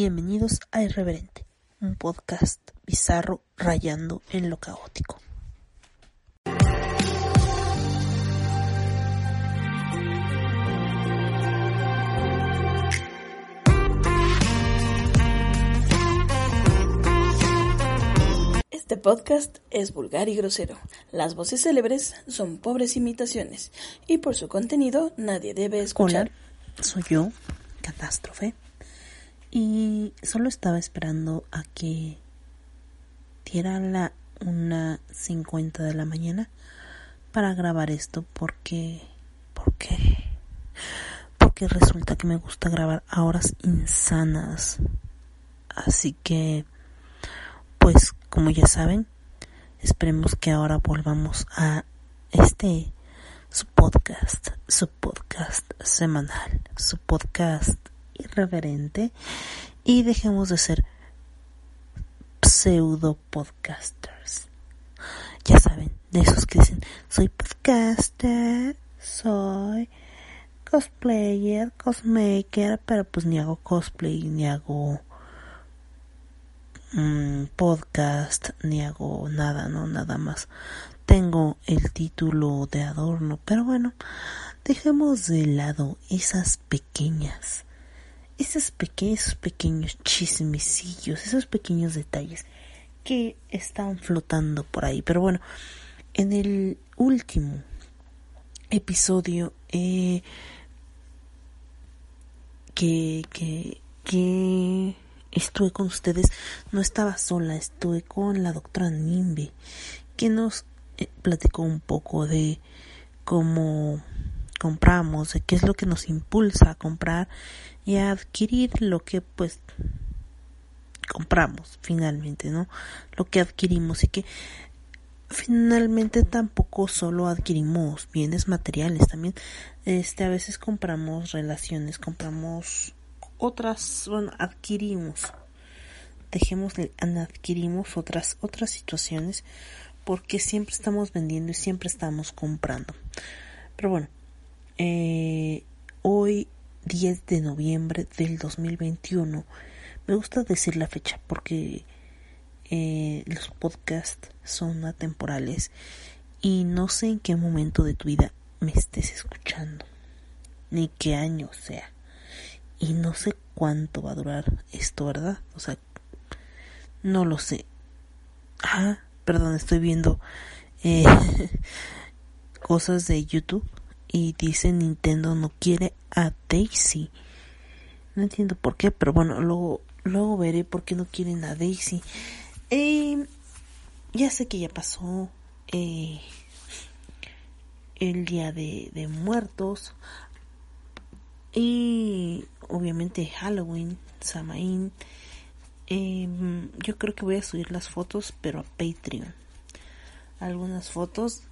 Bienvenidos a Irreverente, un podcast bizarro rayando en lo caótico. Este podcast es vulgar y grosero. Las voces célebres son pobres imitaciones y por su contenido nadie debe escuchar. Hola, soy yo, Catástrofe. Y solo estaba esperando a que diera la una cincuenta de la mañana para grabar esto porque porque porque resulta que me gusta grabar a horas insanas. Así que pues como ya saben, esperemos que ahora volvamos a este su podcast, su podcast semanal, su podcast irreverente y dejemos de ser pseudo podcasters. Ya saben, de esos que dicen, soy podcaster, soy cosplayer, cosmaker, pero pues ni hago cosplay, ni hago mm, podcast, ni hago nada, no, nada más. Tengo el título de adorno, pero bueno, dejemos de lado esas pequeñas esos pequeños, pequeños chismecillos, esos pequeños detalles que están flotando por ahí. Pero bueno, en el último episodio eh, que, que, estuve con ustedes, no estaba sola, estuve con la doctora Nimbe, que nos eh, platicó un poco de cómo compramos, de qué es lo que nos impulsa a comprar y adquirir lo que pues compramos finalmente, ¿no? Lo que adquirimos y que finalmente tampoco solo adquirimos bienes materiales, también este a veces compramos relaciones, compramos otras, bueno, adquirimos. Dejemos adquirimos otras otras situaciones porque siempre estamos vendiendo y siempre estamos comprando. Pero bueno, eh, hoy 10 de noviembre del 2021. Me gusta decir la fecha porque eh, los podcasts son atemporales y no sé en qué momento de tu vida me estés escuchando, ni qué año sea. Y no sé cuánto va a durar esto, ¿verdad? O sea, no lo sé. Ah, perdón, estoy viendo eh, cosas de YouTube y dice Nintendo no quiere a Daisy. No entiendo por qué, pero bueno, luego, luego veré por qué no quieren a Daisy. Eh, ya sé que ya pasó eh, el día de, de muertos y obviamente Halloween, Samaín. Eh, yo creo que voy a subir las fotos, pero a Patreon. Algunas fotos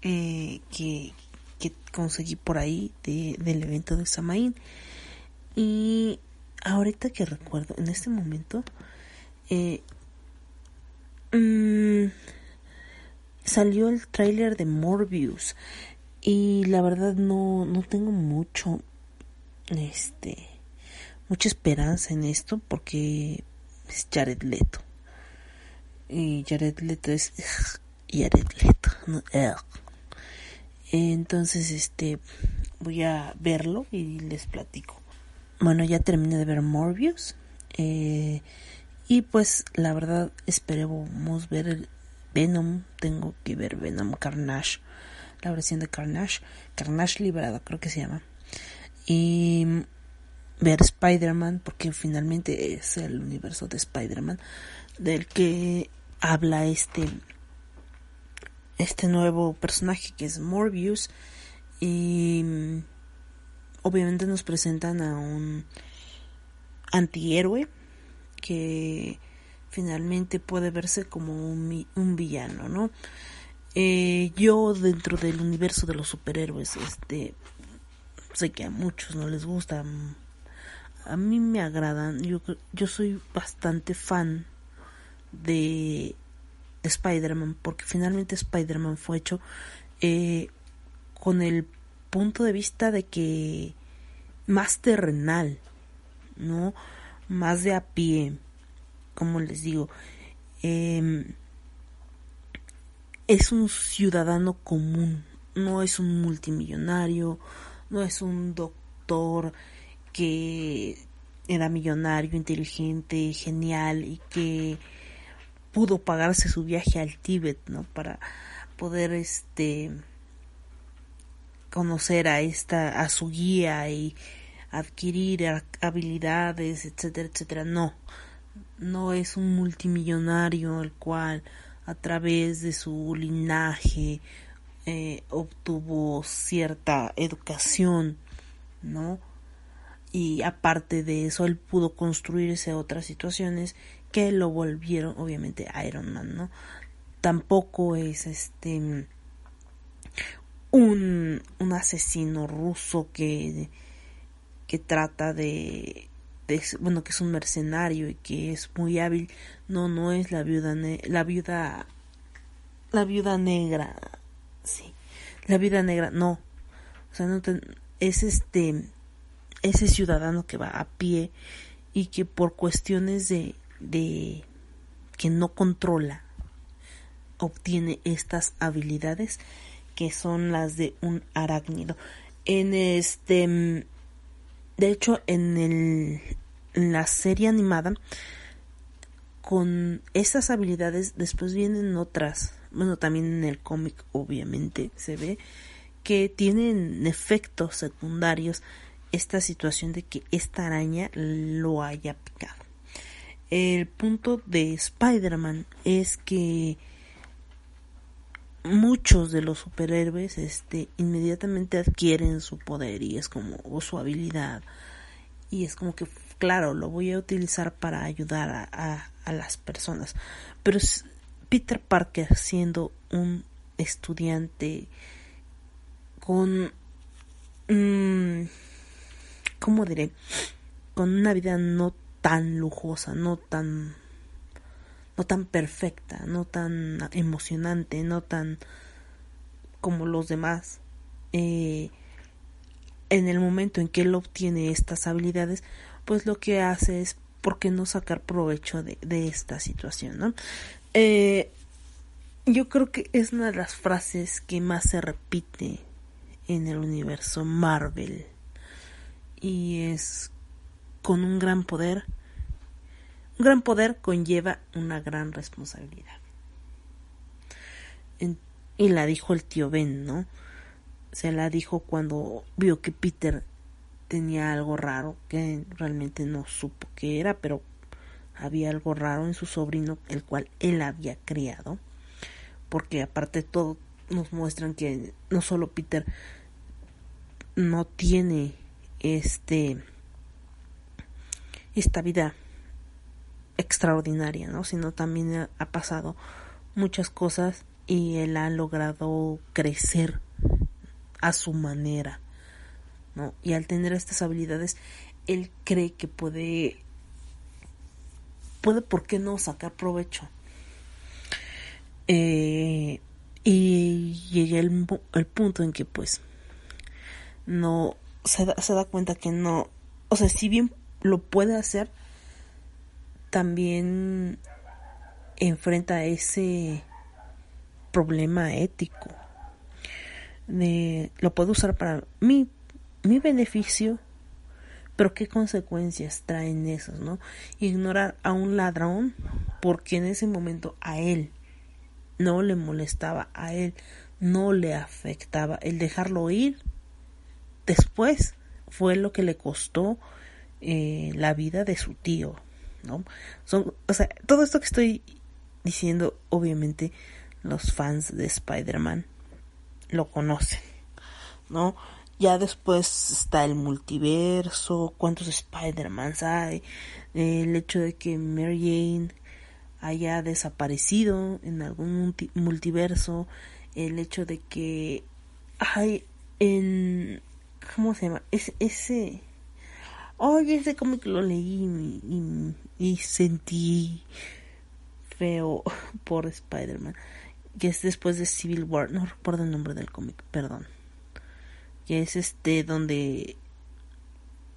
eh, que, que conseguí por ahí de, del evento de Samaín. Y ahorita que recuerdo, en este momento, eh, mm, salió el tráiler de Morbius y la verdad no, no tengo mucho, este, mucha esperanza en esto porque es Jared Leto. Y Jared Leto es Jared Leto, no, entonces, este, voy a verlo y les platico. Bueno, ya terminé de ver Morbius. Eh, y pues, la verdad, esperemos ver el Venom. Tengo que ver Venom Carnage. La versión de Carnage. Carnage liberado, creo que se llama. Y ver Spider-Man, porque finalmente es el universo de Spider-Man del que habla este este nuevo personaje que es Morbius y mm, obviamente nos presentan a un antihéroe que finalmente puede verse como un, un villano, ¿no? Eh, yo dentro del universo de los superhéroes, este, sé que a muchos no les gusta, a mí me agradan, yo, yo soy bastante fan de Spider-Man, porque finalmente Spider-Man fue hecho eh, con el punto de vista de que más terrenal, ¿no? Más de a pie, como les digo. Eh, es un ciudadano común, no es un multimillonario, no es un doctor que era millonario, inteligente, genial y que pudo pagarse su viaje al Tíbet, ¿no? Para poder este conocer a esta a su guía y adquirir habilidades, etcétera, etcétera. No. No es un multimillonario el cual a través de su linaje eh, obtuvo cierta educación, ¿no? Y aparte de eso, él pudo construirse otras situaciones que lo volvieron, obviamente, Iron Man, ¿no? Tampoco es este un, un asesino ruso que, que trata de bueno, que es un mercenario y que es muy hábil. No, no es la viuda, la viuda, la viuda negra. Sí, la viuda negra, no. O sea, no es este, ese ciudadano que va a pie y que por cuestiones de, de que no controla, obtiene estas habilidades que son las de un arácnido. En este de hecho, en, el, la serie animada, con esas habilidades, después vienen otras. Bueno, también en el cómic, obviamente, se ve que tienen efectos secundarios esta situación de que esta araña lo haya picado. El punto de Spider-Man es que muchos de los superhéroes este inmediatamente adquieren su poder y es como o su habilidad. Y es como que claro lo voy a utilizar para ayudar a, a, las personas. Pero Peter Parker siendo un estudiante con mm, cómo diré con una vida no tan lujosa no tan no tan perfecta, no tan emocionante, no tan como los demás. Eh, en el momento en que él obtiene estas habilidades, pues lo que hace es, ¿por qué no sacar provecho de, esta situación? Eh, yo creo que es una de las frases que más se repite en el universo Marvel. Y es, con un gran poder un gran poder conlleva una gran responsabilidad. y la dijo el tío Ben, ¿no? Se la dijo cuando vio que Peter tenía algo raro, que realmente no supo qué era, pero había algo raro en su sobrino, el cual él había criado. Porque aparte todo, nos muestran que no solo Peter no tiene este esta vida extraordinaria, ¿no? Sino también ha pasado muchas cosas y él ha logrado crecer a su manera, ¿no? Y al tener estas habilidades, él cree que puede, puede, ¿por qué no sacar provecho? Eh, y llega el, el, punto en que, pues, no, se da, se da cuenta que no, o sea, si bien lo puede hacer, también enfrenta ese problema ético de lo puedo usar para mi, mi beneficio pero qué consecuencias traen esos, ¿no? Ignorar a un ladrón porque en ese momento a él no le molestaba, a él no le afectaba. El dejarlo ir después fue lo que le costó eh, la vida de su tío, ¿no? Son, o sea, todo esto que estoy diciendo, obviamente, los fans de Spider-Man lo conocen, ¿no? Ya después está el multiverso, cuántos Spider-Mans hay, el hecho de que Mary Jane haya desaparecido en algún multiverso, el hecho de que hay en ¿cómo se llama? Es, ese oye ese cómic lo leí y, sentí feo por Spider-Man que es después de Civil War no recuerdo el nombre del cómic perdón que es este donde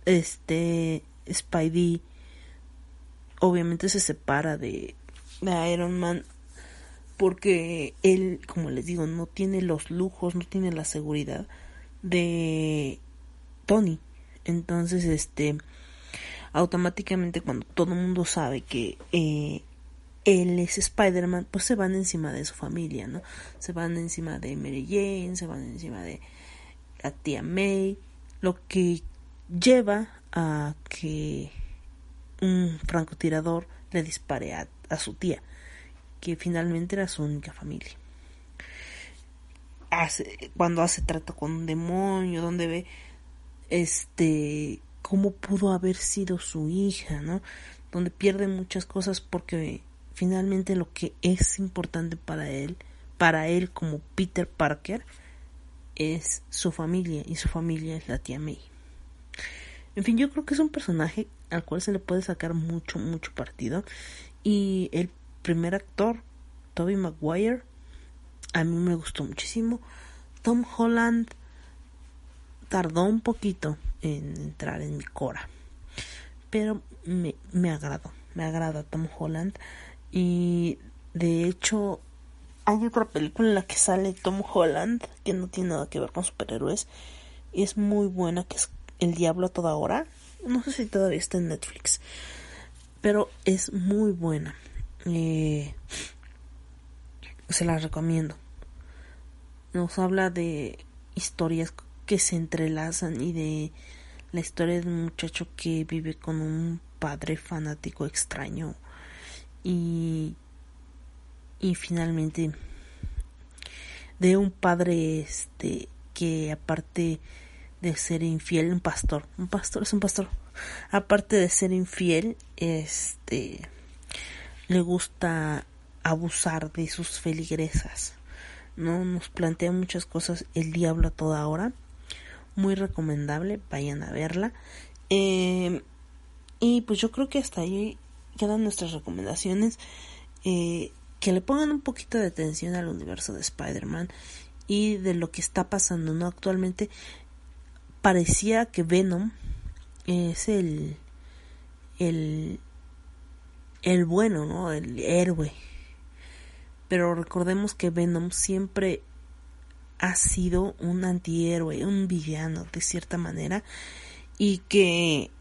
este Spidey obviamente se separa de Iron Man porque él, como les digo, no tiene los lujos, no tiene la seguridad de Tony. Entonces, este, automáticamente cuando todo el mundo sabe que eh, él es Spider-Man, pues se van encima de su familia, ¿no? Se van encima de Mary Jane, se van encima de la tía May, lo que lleva a que un francotirador le dispare a, su tía, que finalmente era su única familia. Hace, cuando hace trato con un demonio, donde ve este cómo pudo haber sido su hija, ¿no? Donde pierde muchas cosas porque finalmente lo que es importante para él, para él como Peter Parker, es su familia y su familia es la tía May. En fin, yo creo que es un personaje al cual se le puede sacar mucho, mucho partido. Y el primer actor, Toby Maguire, a mí me gustó muchísimo. Tom Holland tardó un poquito en entrar en mi cora. Pero me, me agradó, me agrada Tom Holland. Y de hecho, hay otra película en la que sale Tom Holland que no tiene nada que ver con superhéroes. Y es muy buena, que es el Diablo a toda hora. No sé si todavía está en Netflix. Pero es muy buena. Eh, se la recomiendo. Nos habla de historias que se entrelazan y de la historia de un muchacho que vive con un padre fanático extraño y y finalmente de un padre este que aparte de ser infiel, un pastor, un pastor es un pastor, aparte de ser infiel, este, le gusta abusar de sus feligresas, ¿no? Nos plantea muchas cosas el diablo a toda hora, muy recomendable, vayan a verla. Eh, y pues yo creo que hasta ahí quedan nuestras recomendaciones. Eh, que le pongan un poquito de atención al universo de Spider-Man y de lo que está pasando, ¿no? Actualmente parecía que Venom es el el el bueno, ¿no? El héroe. Pero recordemos que Venom siempre ha sido un antihéroe, un villano de cierta manera y que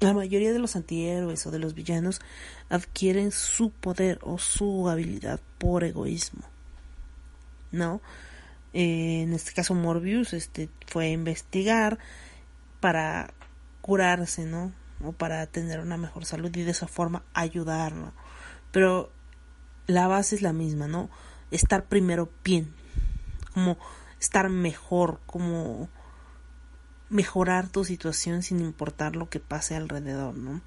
la mayoría de los antihéroes o de los villanos adquieren su poder o su habilidad por egoísmo. ¿No? Eh, en este caso Morbius este, fue a investigar para curarse, ¿no? O para tener una mejor salud y de esa forma ayudarlo. Pero la base es la misma, ¿no? Estar primero bien, como estar mejor, como mejorar tu situación sin importar lo que pase alrededor, ¿no?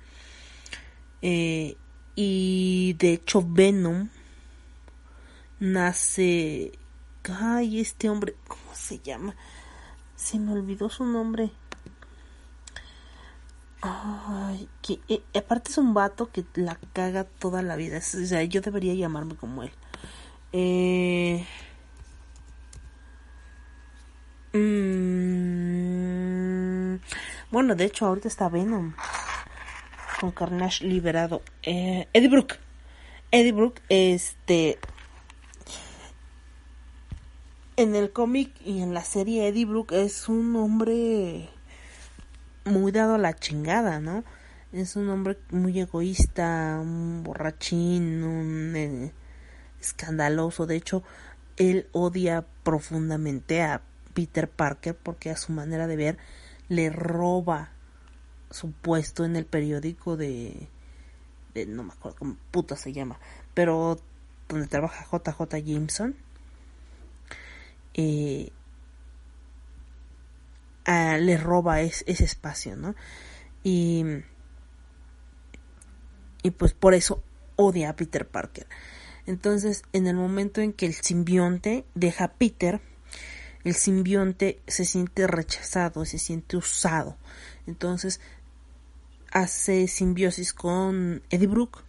Eh, y de hecho Venom nace Ay, este hombre, ¿cómo se llama? Se me olvidó su nombre. Ay, que eh, aparte es un vato que la caga toda la vida. o sea, yo debería llamarme como él. Eh, mm, bueno, de hecho, ahorita está Venom. Con Carnage liberado. Eh, Eddie Brooke. Eddie Brooke, este en el cómic y en la serie Eddie Brooke es un hombre muy dado a la chingada, ¿no? Es un hombre muy egoísta, un borrachín, un eh, escandaloso. De hecho, él odia profundamente a Peter Parker porque a su manera de ver le roba su puesto en el periódico de, no me acuerdo cómo puta se llama, pero donde trabaja JJ Jameson. Eh, le roba ese espacio, ¿no? Y, y pues por eso odia a Peter Parker. Entonces, en el momento en que el simbionte deja a Peter, el simbionte se siente rechazado, se siente usado. Entonces, hace simbiosis con Eddie Brooke,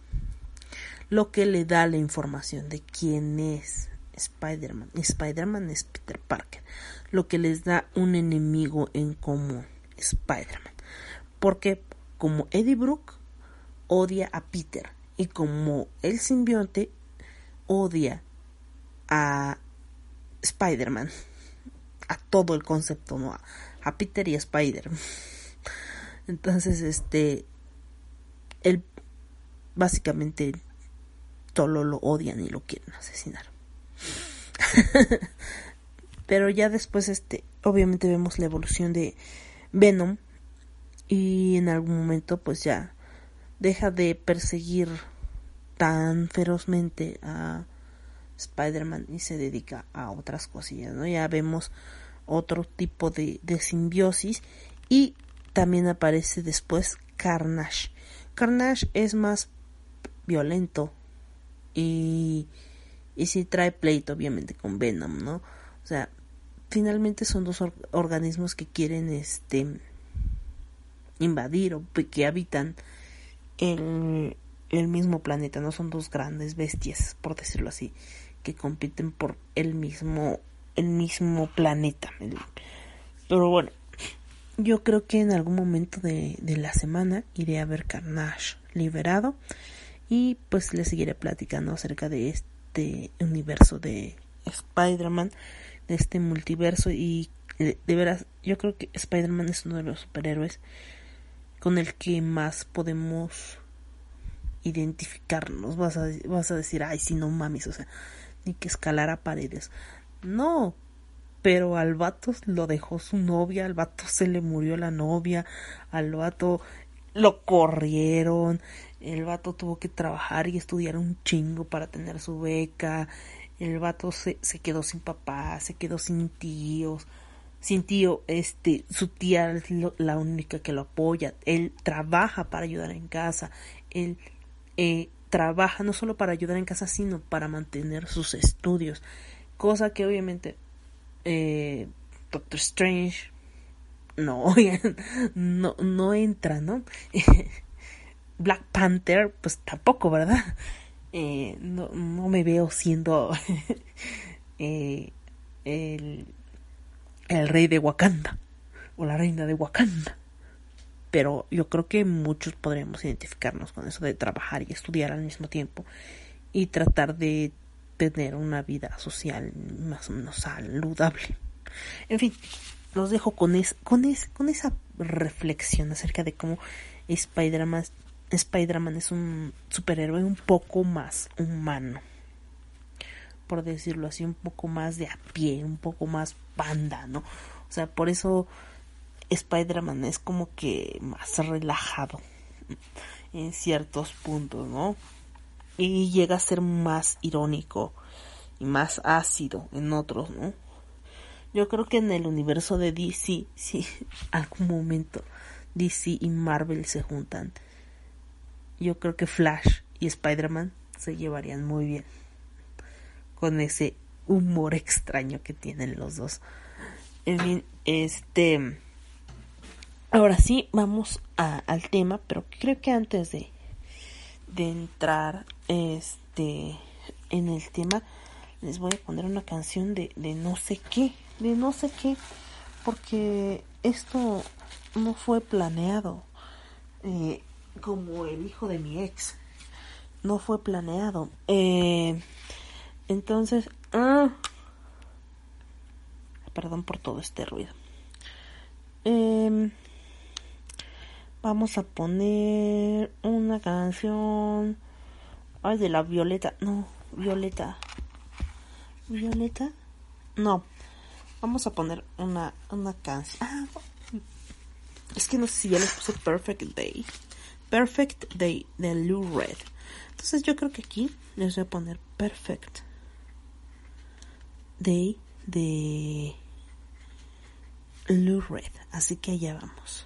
lo que le da la información de quién es Spider-Man. Spider-Man es Peter Parker, lo que les da un enemigo en común, Spider-Man. Porque como Eddie Brooke odia a Peter y como el simbionte odia a Spider-Man, a todo el concepto, ¿no? A, Peter y a Spider. Entonces, este, él básicamente solo lo odian y lo quieren asesinar. Pero ya después, este, obviamente vemos la evolución de Venom y en algún momento, pues ya deja de perseguir tan ferozmente a Spider-Man y se dedica a otras cosillas, ¿no? Ya vemos otro tipo de, simbiosis y también aparece después Carnage. Carnage es más violento y, y sí trae pleito obviamente con Venom, ¿no? O sea, finalmente son dos organismos que quieren este invadir o que habitan el, el mismo planeta, no son dos grandes bestias, por decirlo así, que compiten por el mismo el mismo planeta. Pero bueno, yo creo que en algún momento de, de la semana iré a ver Carnage liberado y pues les seguiré platicando acerca de este universo de Spider-Man, de este multiverso y de, de veras yo creo que Spider-Man es uno de los superhéroes con el que más podemos identificarnos. Vas a, vas a decir, ay, si no mames, o sea, ni que escalar a paredes. No, pero al vato lo dejó su novia, al vato se le murió la novia, al vato lo corrieron, el vato tuvo que trabajar y estudiar un chingo para tener su beca, el vato se, se quedó sin papá, se quedó sin tíos, sin tío, este, su tía es la única que lo apoya, él trabaja para ayudar en casa, él eh, trabaja no solo para ayudar en casa, sino para mantener sus estudios. Cosa que obviamente eh, Doctor Strange no, no, no entra, ¿no? Black Panther, pues tampoco, ¿verdad? Eh, no, no, me veo siendo eh, el, el rey de Wakanda o la reina de Wakanda pero yo creo que muchos podríamos identificarnos con eso de trabajar y estudiar al mismo tiempo y tratar de tener una vida social más o menos saludable. En fin, los dejo con, es, con, es, con esa reflexión acerca de cómo Spider-Man Spider es un superhéroe un poco más humano. Por decirlo así, un poco más de a pie, un poco más panda, ¿no? O sea, por eso Spider-Man es como que más relajado en ciertos puntos, ¿no? Y llega a ser más irónico y más ácido en otros, ¿no? Yo creo que en el universo de DC, sí, algún momento DC y Marvel se juntan. Yo creo que Flash y Spider-Man se llevarían muy bien con ese humor extraño que tienen los dos. En fin, este Ahora sí, vamos al tema, pero creo que antes de, de entrar este en el tema, les voy a poner una canción de, de no sé qué, de no sé qué, porque esto no fue planeado, eh, como el hijo de mi ex, no fue planeado. Eh, entonces, ah, perdón por todo este ruido. Eh, Vamos a poner una canción. Ay, de la Violeta. No, Violeta. ¿Violeta? No. Vamos a poner una, una canción. Ah, Es que no sé si ya les puse Perfect Day. Perfect Day de Lou Red. Entonces yo creo que aquí les voy a poner Perfect Day de Lou Red. Así que allá vamos.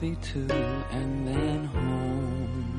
Movie too, and then home.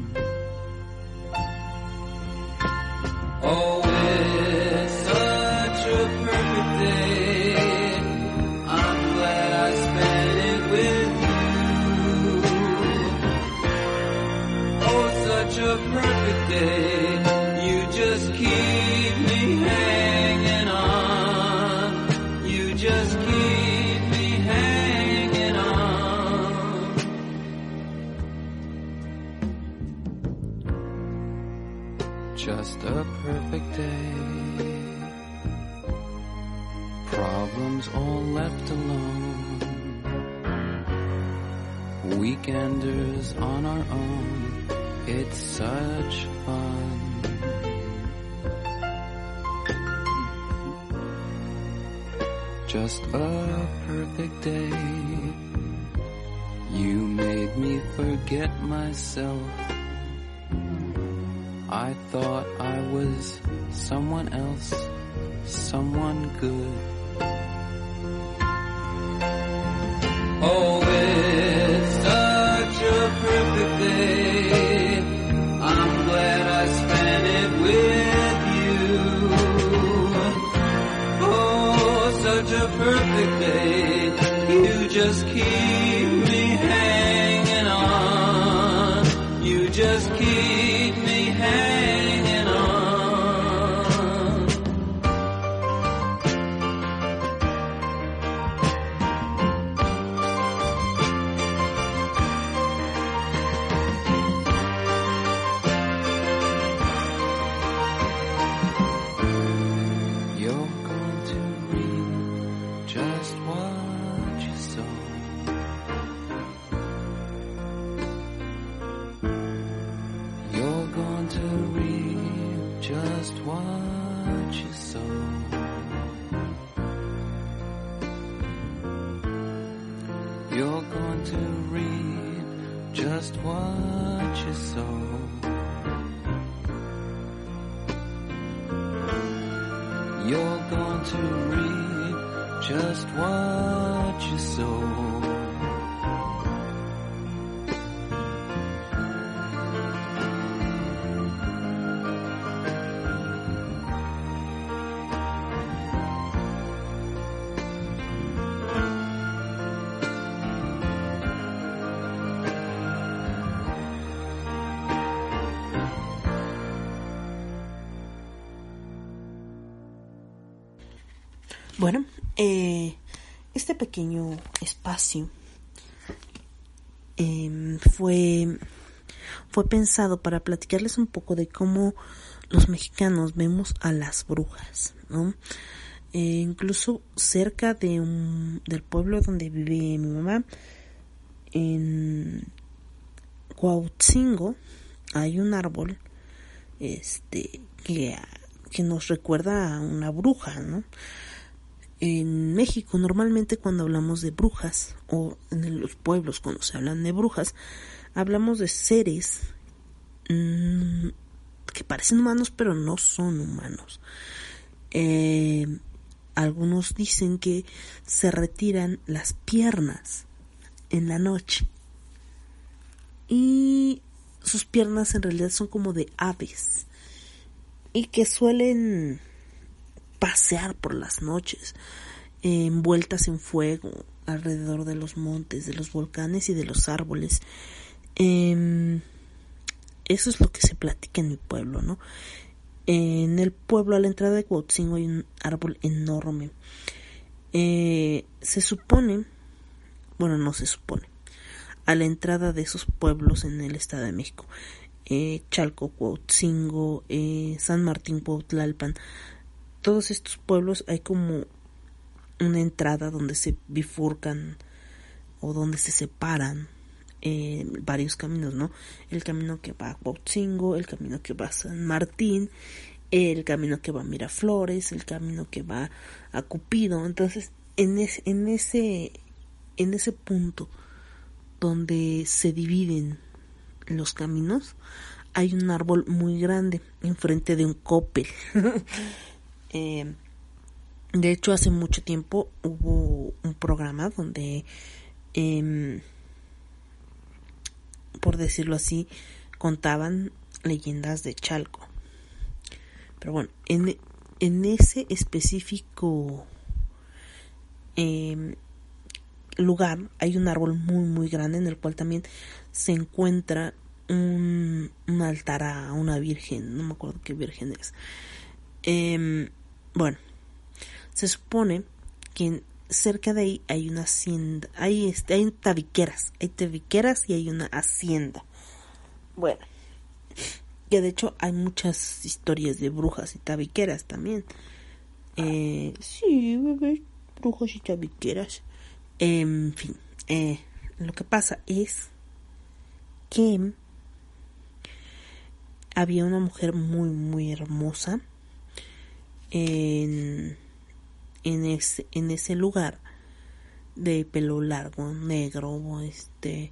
You're going to reap just what you sow. Pequeño espacio em, fue, fue pensado para platicarles un poco de cómo los mexicanos vemos a las brujas, ¿no? Eh, incluso cerca de un, del pueblo donde vive mi mamá, en Cuautzingo, hay un árbol este que, que nos recuerda a una bruja, ¿no? En México normalmente cuando hablamos de brujas o en los pueblos cuando se hablan de brujas hablamos de seres mmm, que parecen humanos pero no son humanos. Eh, algunos dicen que se retiran las piernas en la noche y sus piernas en realidad son como de aves y que suelen pasear por las noches, eh, envueltas en fuego, alrededor de los montes, de los volcanes y de los árboles. Em, eso es lo que se platica en mi pueblo, ¿no? En el pueblo, a la entrada de Cuautzingo, hay un árbol enorme. Eh, se supone, bueno, no se supone, a la entrada de esos pueblos en el Estado de México, eh, Chalco, Cuautzingo, San Martín, Cuautlalpan, todos estos pueblos hay como una entrada donde se bifurcan o donde se separan eh, varios caminos, ¿no? El camino que va a Cuautzingo, el camino que va a San Martín, el camino que va a Miraflores, el camino que va a Cupido. Entonces, en, en, ese, en ese punto donde se dividen los caminos, hay un árbol muy grande enfrente de un copel. eh, de hecho, hace mucho tiempo hubo un programa donde, eh, por decirlo así, contaban leyendas de Chalco. Pero bueno, en, en ese específico eh, lugar hay un árbol muy muy grande en el cual también se encuentra un, un altar a una virgen, no me acuerdo qué virgen es. Eh, bueno, se supone que cerca de ahí hay una hacienda, hay, este, hay tabiqueras, hay tabiqueras y hay una hacienda. Bueno, que de hecho hay muchas historias de brujas y tabiqueras también. Eh, sí, bebé, brujas y tabiqueras. En fin, eh, lo que pasa es que había una mujer muy, muy hermosa en, en, ese, en ese lugar de pelo largo, negro, este,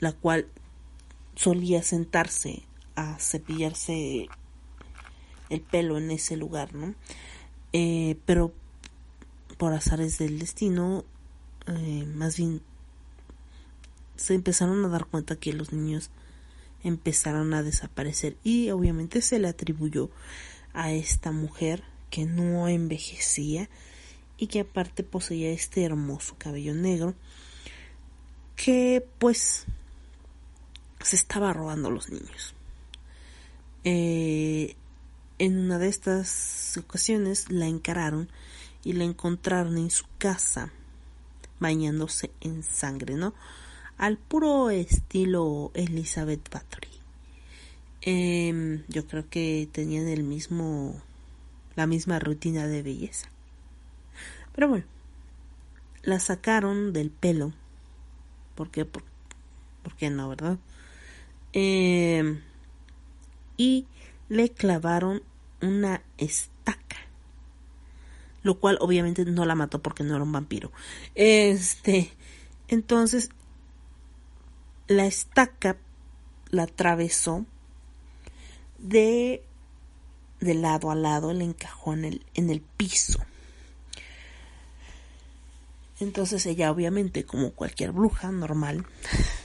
la cual solía sentarse a cepillarse el pelo en ese lugar, ¿no? Eh, pero por azares del destino, eh, más bien se empezaron a dar cuenta que los niños empezaron a desaparecer y obviamente se le atribuyó a esta mujer que no envejecía y que aparte poseía este hermoso cabello negro que pues se estaba robando a los niños. Eh, en una de estas ocasiones la encararon y la encontraron en su casa bañándose en sangre, ¿no? Al puro estilo Elizabeth Bathory. Eh, yo creo que tenían el mismo, la misma rutina de belleza. Pero bueno, la sacaron del pelo. ¿Por qué? ¿Por, no, verdad? Eh, y le clavaron una estaca. Lo cual obviamente no la mató porque no era un vampiro. Este, entonces, la estaca la atravesó de, de lado a lado, le encajó en el, en el piso. Entonces ella obviamente, como cualquier bruja normal,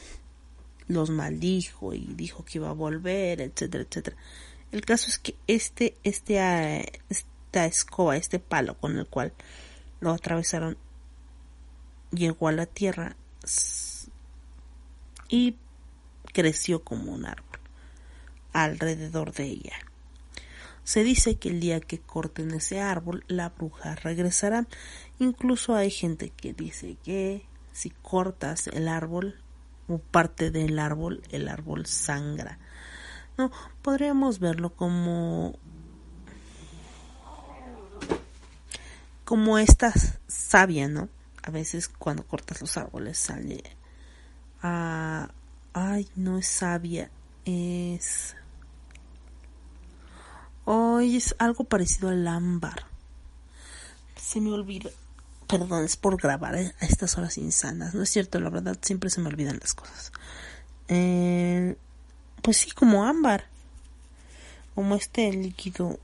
los maldijo y dijo que iba a volver, etcétera, etcétera. El caso es que este, este, uh, esta escoba, este palo con el cual lo atravesaron, llegó a la tierra y creció como un árbol alrededor de ella. Se dice que el día que corten ese árbol, la bruja regresará. Incluso hay gente que dice que si cortas el árbol o parte del árbol, el árbol sangra. No, podríamos verlo como como esta savia, ¿no? A veces cuando cortas los árboles sale ah, ay, no es savia, es Hoy es algo parecido al ámbar. Se me olvida. Perdón, es por grabar a estas horas insanas. No es cierto, la verdad, siempre se me olvidan las cosas. Eh, pues sí, como ámbar. Como este líquido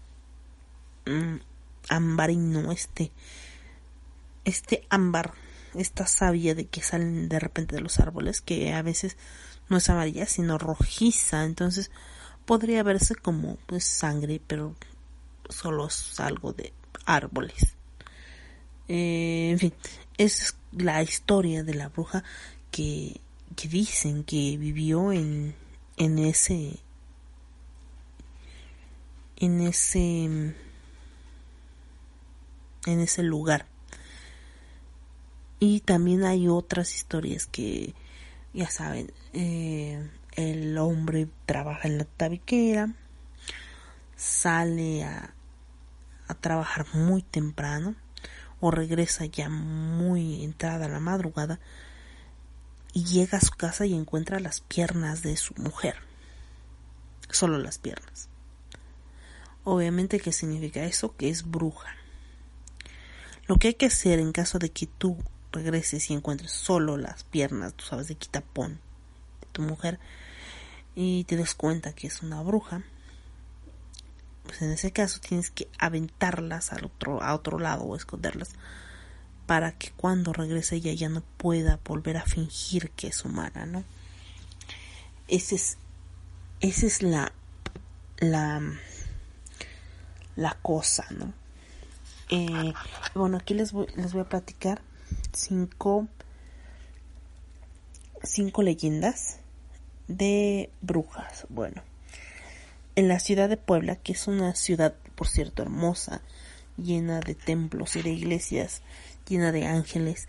mm, ambarino, este. Este ámbar, esta savia de que salen de repente de los árboles, que a veces no es amarilla, sino rojiza. Entonces, podría verse como pues sangre, pero solo es algo de árboles. Eh, en fin, es la historia de la bruja que, dicen que vivió en, en ese en ese en ese lugar y también hay otras historias que ya saben eh, el hombre trabaja en la tabiquera sale a, a trabajar muy temprano o regresa ya muy entrada la madrugada y llega a su casa y encuentra las piernas de su mujer. Solo las piernas. Obviamente, ¿qué significa eso? Que es bruja. Lo que hay que hacer en caso de que tú regreses y encuentres solo las piernas, tú sabes, de quitapón de tu mujer y te des cuenta que es una bruja, pues en ese caso tienes que aventarlas al otro, a otro lado o esconderlas para que cuando regrese ella ya no pueda volver a fingir que es humana, ¿no? Ese es, esa es la, la, la cosa, ¿no? Eh, bueno, aquí les voy, les voy a platicar cinco, cinco leyendas de brujas. Bueno, en la ciudad de Puebla, que es una ciudad, por cierto, hermosa, llena de templos y de iglesias, llena de ángeles.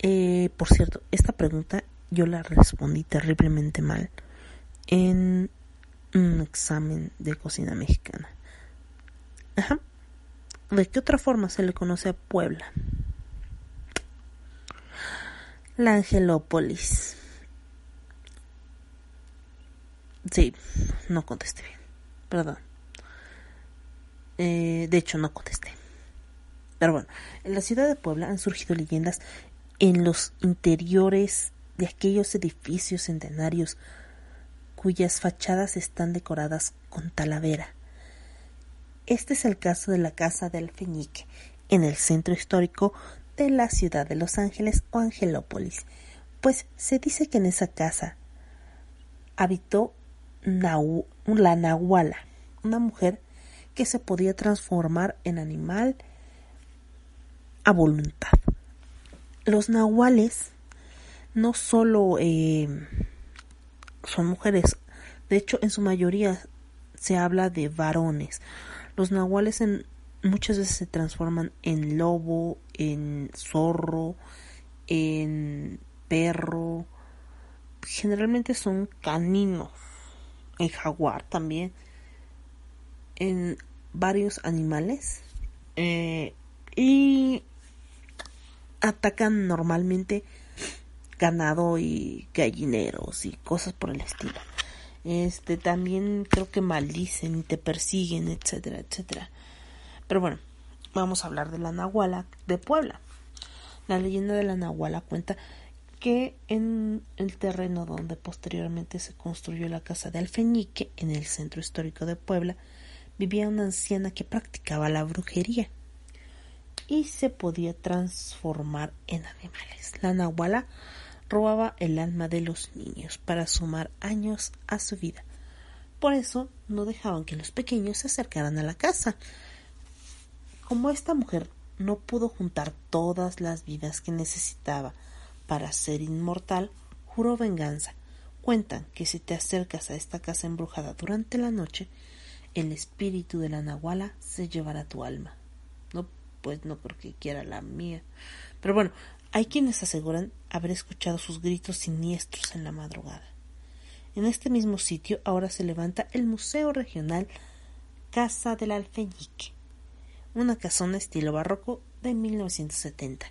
Eh, por cierto, esta pregunta yo la respondí terriblemente mal en un examen de cocina mexicana. Ajá. ¿De qué otra forma se le conoce a Puebla? La Angelópolis. Sí, no contesté bien. Perdón. Eh, de hecho, no contesté. Pero bueno, en la ciudad de Puebla han surgido leyendas en los interiores de aquellos edificios centenarios cuyas fachadas están decoradas con talavera. Este es el caso de la Casa del Alfeñique, en el centro histórico de la ciudad de Los Ángeles o Angelópolis, pues se dice que en esa casa habitó la Nahuala, una mujer que se podía transformar en animal a voluntad. Los nahuales no solo eh, son mujeres, de hecho en su mayoría se habla de varones. Los nahuales muchas veces se transforman en lobo, en zorro, en perro. Generalmente son caninos, en jaguar también, en varios animales. Eh, y atacan normalmente ganado y gallineros y cosas por el estilo. Este también creo que maldicen y te persiguen, etcétera, etcétera. Pero bueno, vamos a hablar de la Nahuala de Puebla. La leyenda de la Nahuala cuenta que en el terreno donde posteriormente se construyó la casa de Alfeñique, en el centro histórico de Puebla, vivía una anciana que practicaba la brujería y se podía transformar en animales. La Nahuala robaba el alma de los niños para sumar años a su vida. Por eso no dejaban que los pequeños se acercaran a la casa. Como esta mujer no pudo juntar todas las vidas que necesitaba para ser inmortal, juró venganza. Cuentan que si te acercas a esta casa embrujada durante la noche, el espíritu de la Nahuala se llevará tu alma. No pues no creo que quiera la mía. Pero bueno, hay quienes aseguran haber escuchado sus gritos siniestros en la madrugada. En este mismo sitio ahora se levanta el Museo Regional Casa del Alfeñique, una casona estilo barroco de 1970.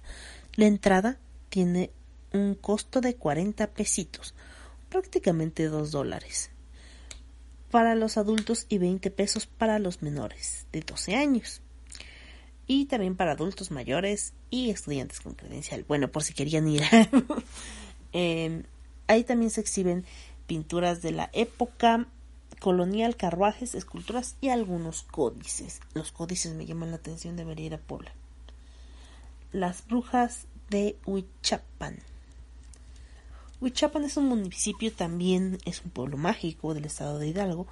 La entrada tiene un costo de 40 pesitos, prácticamente 2 dólares, para los adultos y 20 pesos para los menores de 12 años y también para adultos mayores y estudiantes con credencial. Bueno, por si querían ir. eh, ahí también se exhiben pinturas de la época colonial, carruajes, esculturas y algunos códices. Los códices me llaman la atención, debería ir a Puebla. Las brujas de Huichapan. Huichapan es un municipio también, es un pueblo mágico del estado de Hidalgo.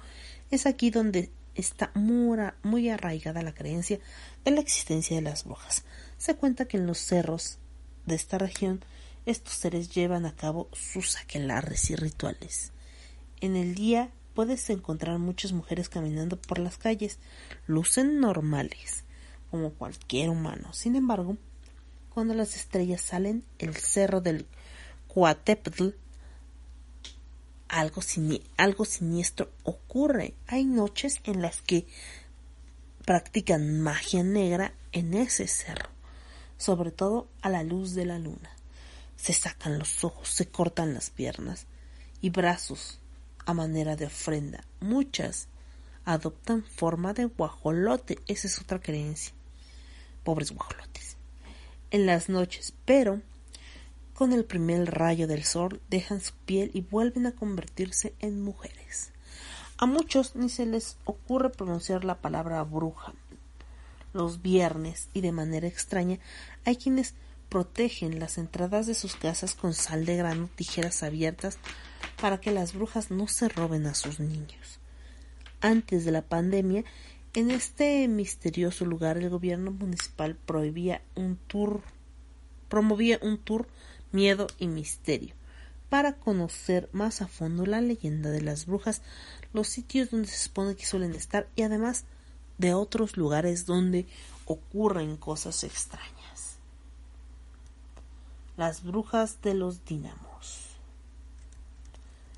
Es aquí donde está muy, arraigada la creencia de la existencia de las brujas. Se cuenta que en los cerros de esta región, estos seres llevan a cabo sus aquelarres y rituales. En el día puedes encontrar muchas mujeres caminando por las calles, lucen normales, como cualquier humano. Sin embargo, cuando las estrellas salen, el cerro del Algo, algo siniestro ocurre. Hay noches en las que practican magia negra en ese cerro, sobre todo a la luz de la luna. Se sacan los ojos, se cortan las piernas y brazos a manera de ofrenda. Muchas adoptan forma de guajolote, esa es otra creencia. Pobres guajolotes. En las noches, pero con el primer rayo del sol dejan su piel y vuelven a convertirse en mujeres. A muchos ni se les ocurre pronunciar la palabra bruja. Los viernes y de manera extraña hay quienes protegen las entradas de sus casas con sal de grano, tijeras abiertas para que las brujas no se roben a sus niños. Antes de la pandemia, en este misterioso lugar el gobierno municipal prohibía un tour, promovía un tour miedo y misterio para conocer más a fondo la leyenda de las brujas, los sitios donde se supone que suelen estar y además de otros lugares donde ocurren cosas extrañas. Las brujas de los dínamos.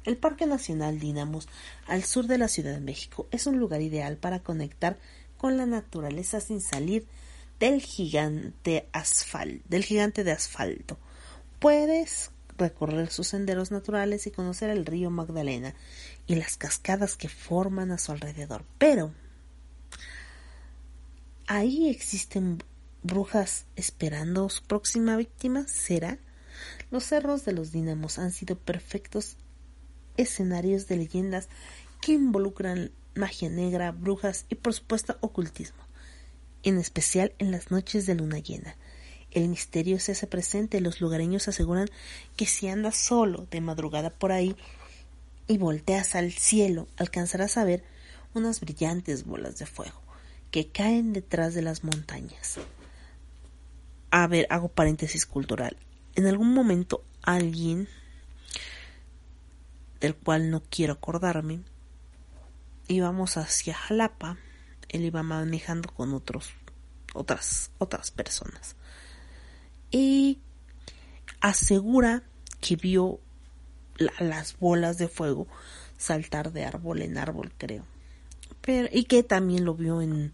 El Parque Nacional Dínamos, al sur de la Ciudad de México, es un lugar ideal para conectar con la naturaleza sin salir del gigante asfal, del gigante de asfalto. Puedes recorrer sus senderos naturales y conocer el río Magdalena y las cascadas que forman a su alrededor. Pero ahí existen brujas esperando su próxima víctima. ¿Será? Los cerros de los dínamos han sido perfectos escenarios de leyendas que involucran magia negra, brujas y por supuesto ocultismo, en especial en las noches de luna llena. El misterio se hace presente, los lugareños aseguran que si andas solo de madrugada por ahí y volteas al cielo, alcanzarás a ver unas brillantes bolas de fuego que caen detrás de las montañas. A ver, hago paréntesis cultural. En algún momento alguien del cual no quiero acordarme, íbamos hacia Jalapa, él iba manejando con otros otras otras personas y asegura que vio las bolas de fuego saltar de árbol en árbol, creo. Pero, y que también lo vio en,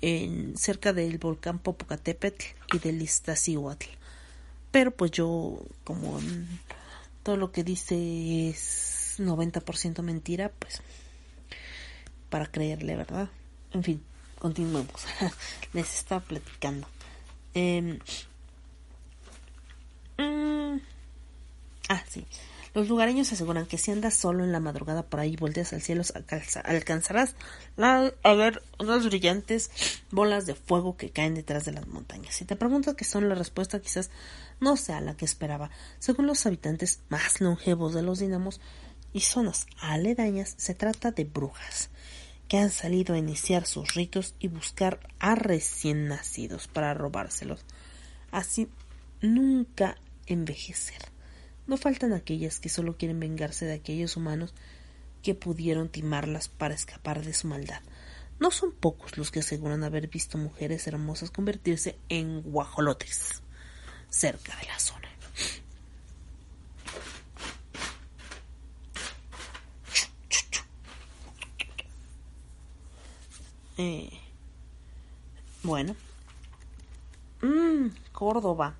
en cerca del volcán Popocatépetl y del Iztaccíhuatl. Pero pues yo, como todo lo que dice es 90% mentira, pues para creerle, ¿verdad? En fin, continuemos. Les estaba platicando. Em, mm, ah, sí. Los lugareños aseguran que si andas solo en la madrugada por ahí y volteas al cielo, alcanzarás a ver unas brillantes bolas de fuego que caen detrás de las montañas. Si te preguntas qué son, la respuesta quizás no sea la que esperaba. Según los habitantes más longevos de los dinamos y zonas aledañas, se trata de brujas que han salido a iniciar sus ritos y buscar a recién nacidos para robárselos. Así nunca envejecer. No faltan aquellas que solo quieren vengarse de aquellos humanos que pudieron timarlas para escapar de su maldad. No son pocos los que aseguran haber visto mujeres hermosas convertirse en guajolotes cerca de la zona. Eh, bueno. Mmm, Córdoba.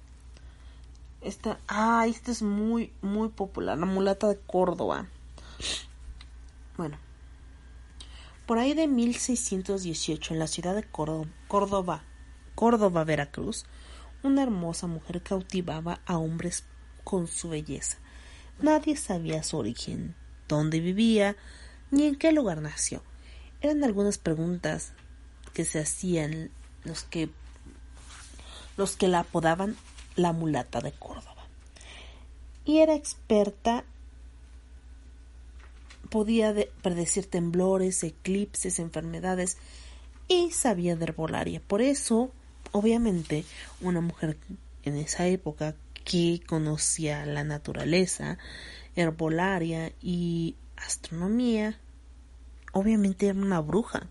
Esta, ah, esta es muy, muy popular. La mulata de Córdoba. Bueno. Por ahí de 1618, en la ciudad de Córdoba, Córdoba, Córdoba, Veracruz, una hermosa mujer cautivaba a hombres con su belleza. Nadie sabía su origen, dónde vivía, ni en qué lugar nació eran algunas preguntas que se hacían los que los que la apodaban la mulata de Córdoba. Y era experta, podía predecir temblores, eclipses, enfermedades y sabía de herbolaria. Por eso, obviamente, una mujer en esa época que conocía la naturaleza, herbolaria y astronomía, obviamente era una bruja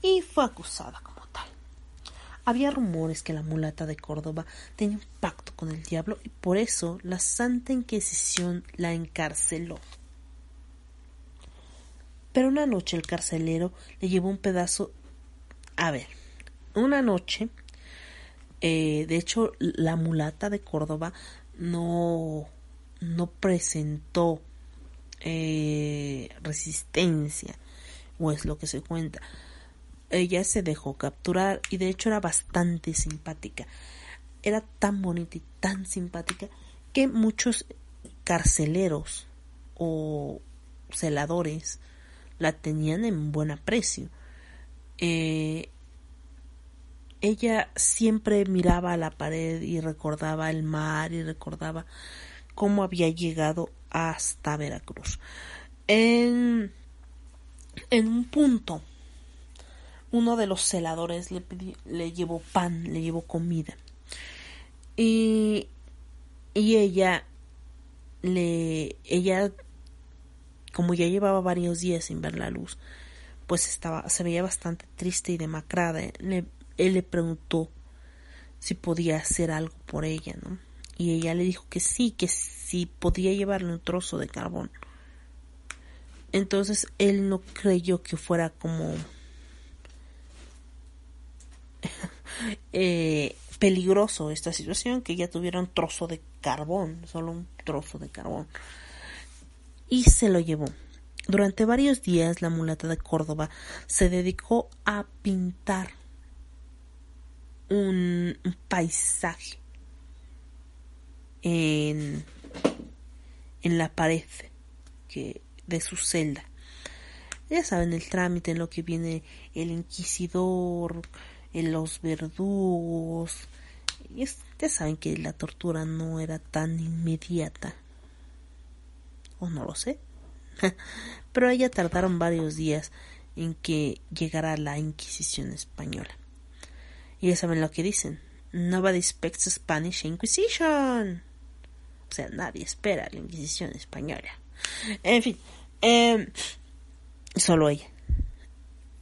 y fue acusada como tal. Había rumores que la mulata de Córdoba tenía un pacto con el diablo y por eso la Santa Inquisición la encarceló. Pero una noche el carcelero le llevó un pedazo... A ver, una noche, eh, de hecho, la mulata de Córdoba no, no presentó eh, resistencia, o es lo que se cuenta. Ella se dejó capturar y de hecho era bastante simpática. Era tan bonita y tan simpática que muchos carceleros o celadores la tenían en buen aprecio. Eh, ella siempre miraba a la pared y recordaba el mar y recordaba cómo había llegado hasta Veracruz. En, en un punto, uno de los celadores le, le llevó pan, le llevó comida. Y, y ella le, ella como ya llevaba varios días sin ver la luz, pues estaba, se veía bastante triste y demacrada. Le, él le preguntó si podía hacer algo por ella, ¿no? Y ella le dijo que sí, que sí podía llevarle un trozo de carbón. Entonces él no creyó que fuera como eh, peligroso esta situación, que ella tuviera un trozo de carbón, solo un trozo de carbón y se lo llevó. Durante varios días la mulata de Córdoba se dedicó a pintar un, paisaje en, en la pared que, de su celda. Ya saben el trámite en lo que viene el inquisidor, en los verdugos. Y ya saben que la tortura no era tan inmediata o no lo sé. Pero ella tardaron varios días en que llegara la Inquisición española. Y ya saben lo que dicen. Nobody expects Spanish Inquisition. O sea, nadie espera la Inquisición española. En fin, em, solo ella.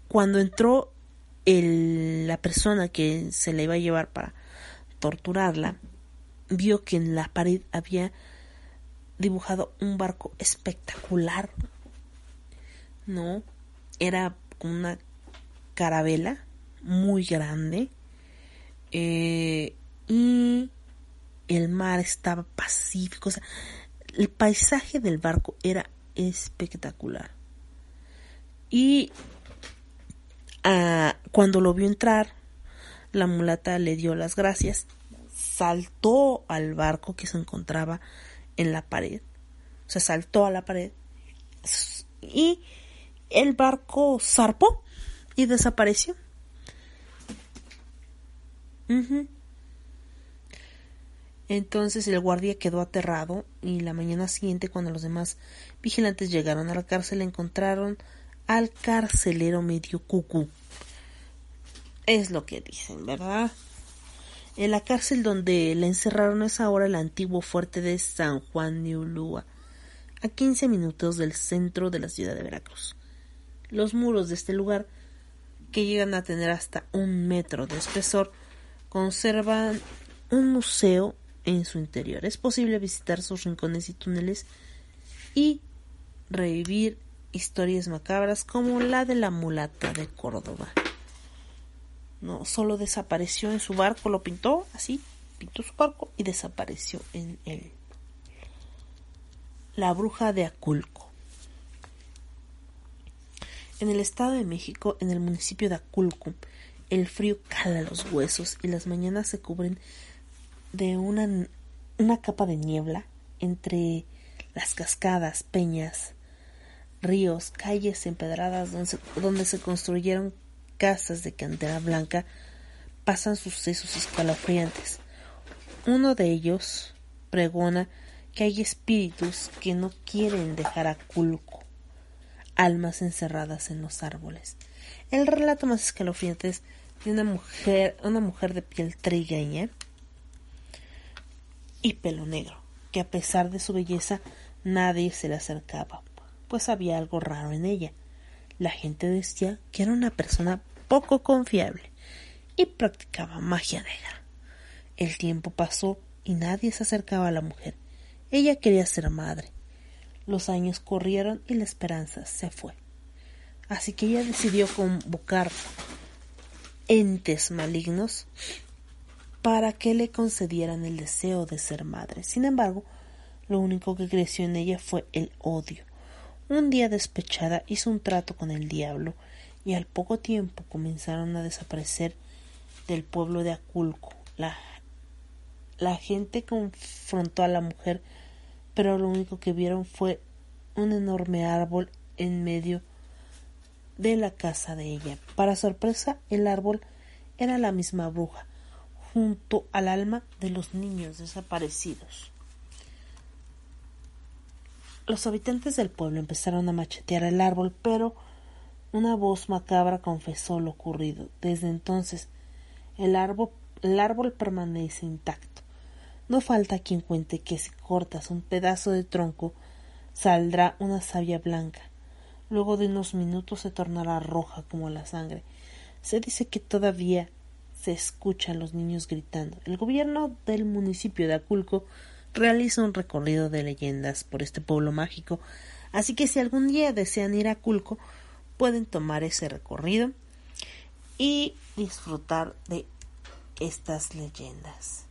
Cuando entró el, la persona que se la iba a llevar para torturarla, vio que en la pared había dibujado un barco espectacular. No, era una carabela muy grande eh, y el mar estaba pacífico. O sea, el paisaje del barco era espectacular. Y ah, cuando lo vio entrar, la mulata le dio las gracias, saltó al barco que se encontraba en la pared. Se saltó a la pared y el barco zarpó y desapareció. Entonces el guardia quedó aterrado y la mañana siguiente cuando los demás vigilantes llegaron a la cárcel encontraron al carcelero medio cucú. Es lo que dicen, ¿verdad? En la cárcel donde la encerraron es ahora el antiguo fuerte de San Juan de Ulúa, a 15 minutos del centro de la ciudad de Veracruz. Los muros de este lugar, que llegan a tener hasta un metro de espesor, conservan un museo en su interior. Es posible visitar sus rincones y túneles y revivir historias macabras como la de la mulata de Córdoba. No, solo desapareció en su barco, lo pintó así, pintó su barco y desapareció en él. La bruja de Aculco. En el Estado de México, en el municipio de Aculco, el frío cala los huesos y las mañanas se cubren de una, una capa de niebla entre las cascadas, peñas, ríos, calles empedradas donde donde se construyeron casas de cantera blanca pasan sucesos escalofriantes. Uno de ellos pregona que hay espíritus que no quieren dejar a Culco, almas encerradas en los árboles. El relato más escalofriante es de una mujer, una mujer de piel trigueña, y pelo negro, que a pesar de su belleza nadie se le acercaba, pues había algo raro en ella. La gente decía que era una persona poco confiable y practicaba magia negra. El tiempo pasó y nadie se acercaba a la mujer. Ella quería ser madre. Los años corrieron y la esperanza se fue. Así que ella decidió convocar entes malignos para que le concedieran el deseo de ser madre. Sin embargo, lo único que creció en ella fue el odio. Un día despechada hizo un trato con el diablo y al poco tiempo comenzaron a desaparecer del pueblo de Aculco. La, la gente confrontó a la mujer, pero lo único que vieron fue un enorme árbol en medio de la casa de ella. Para sorpresa, el árbol era la misma bruja, junto al alma de los niños desaparecidos. Los habitantes del pueblo empezaron a machetear el árbol, pero una voz macabra confesó lo ocurrido. Desde entonces, el árbol, el árbol permanece intacto. No falta quien cuente que si cortas un pedazo de tronco, saldrá una savia blanca. Luego de unos minutos se tornará roja como la sangre. Se dice que todavía se escuchan los niños gritando. El gobierno del municipio de Aculco realiza un recorrido de leyendas por este pueblo mágico, así que si algún día desean ir a Aculco, pueden tomar ese recorrido y disfrutar de estas leyendas.